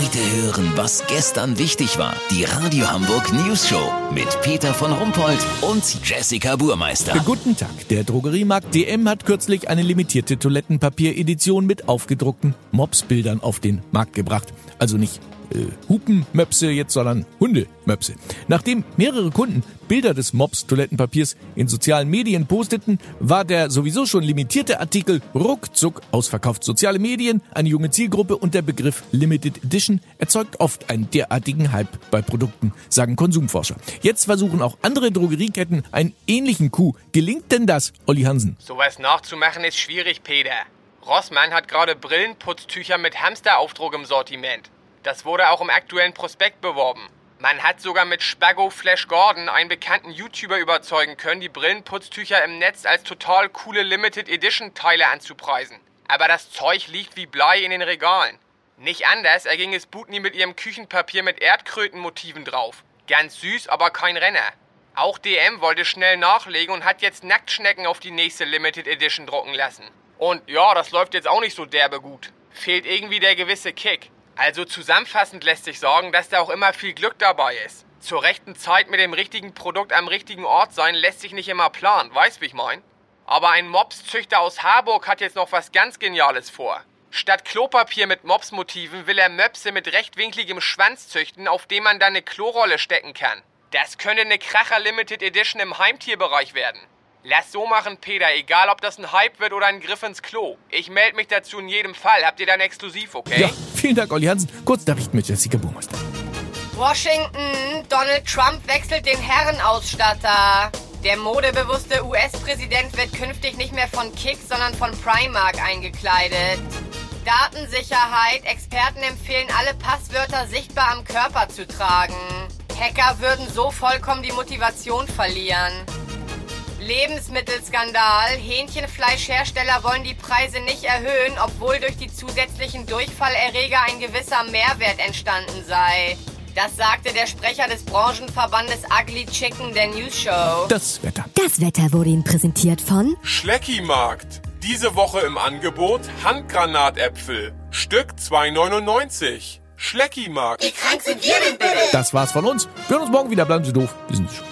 Heute hören, was gestern wichtig war. Die Radio Hamburg News Show mit Peter von Rumpold und Jessica Burmeister. Guten Tag. Der Drogeriemarkt DM hat kürzlich eine limitierte Toilettenpapier-Edition mit aufgedruckten Mopsbildern auf den Markt gebracht. Also nicht äh, Hupenmöpse jetzt, sondern Hundemöpse. Nachdem mehrere Kunden Bilder des Mops Toilettenpapiers in sozialen Medien posteten, war der sowieso schon limitierte Artikel ruckzuck ausverkauft. Soziale Medien, eine junge Zielgruppe und der Begriff Limited Edition erzeugt oft einen derartigen Hype bei Produkten, sagen Konsumforscher. Jetzt versuchen auch andere Drogerieketten einen ähnlichen Coup. Gelingt denn das, Olli Hansen? Sowas nachzumachen ist schwierig, Peter. Rossmann hat gerade Brillenputztücher mit Hamsteraufdruck im Sortiment. Das wurde auch im aktuellen Prospekt beworben. Man hat sogar mit Spago Flash Gordon einen bekannten YouTuber überzeugen können, die Brillenputztücher im Netz als total coole Limited Edition Teile anzupreisen. Aber das Zeug liegt wie Blei in den Regalen. Nicht anders erging es Butni mit ihrem Küchenpapier mit Erdkrötenmotiven drauf. Ganz süß, aber kein Renner. Auch DM wollte schnell nachlegen und hat jetzt Nacktschnecken auf die nächste Limited Edition drucken lassen. Und ja, das läuft jetzt auch nicht so derbe gut. Fehlt irgendwie der gewisse Kick. Also zusammenfassend lässt sich sagen, dass da auch immer viel Glück dabei ist. Zur rechten Zeit mit dem richtigen Produkt am richtigen Ort sein lässt sich nicht immer planen, weißt wie ich mein? Aber ein Mopszüchter aus Harburg hat jetzt noch was ganz Geniales vor. Statt Klopapier mit Mopsmotiven will er Möpse mit rechtwinkligem Schwanz züchten, auf dem man dann eine Klorolle stecken kann. Das könnte eine Kracher Limited Edition im Heimtierbereich werden. Lass so machen, Peter, egal ob das ein Hype wird oder ein Griff ins Klo. Ich melde mich dazu in jedem Fall. Habt ihr dann exklusiv, okay? Ja, vielen Dank, Olli Hansen. Kurz Nachrichten mit Jessica Burmeister. Washington, Donald Trump wechselt den Herrenausstatter. Der modebewusste US-Präsident wird künftig nicht mehr von Kicks, sondern von Primark eingekleidet. Datensicherheit. Experten empfehlen, alle Passwörter sichtbar am Körper zu tragen. Hacker würden so vollkommen die Motivation verlieren. Lebensmittelskandal. Hähnchenfleischhersteller wollen die Preise nicht erhöhen, obwohl durch die zusätzlichen Durchfallerreger ein gewisser Mehrwert entstanden sei. Das sagte der Sprecher des Branchenverbandes Ugly Chicken der News Show. Das Wetter. Das Wetter wurde Ihnen präsentiert von Schleckimarkt. Diese Woche im Angebot Handgranatäpfel. Stück 2,99. Schleckimarkt. Das war's von uns. Wir hören uns morgen wieder. Bleiben Sie doof. Wir sind schon.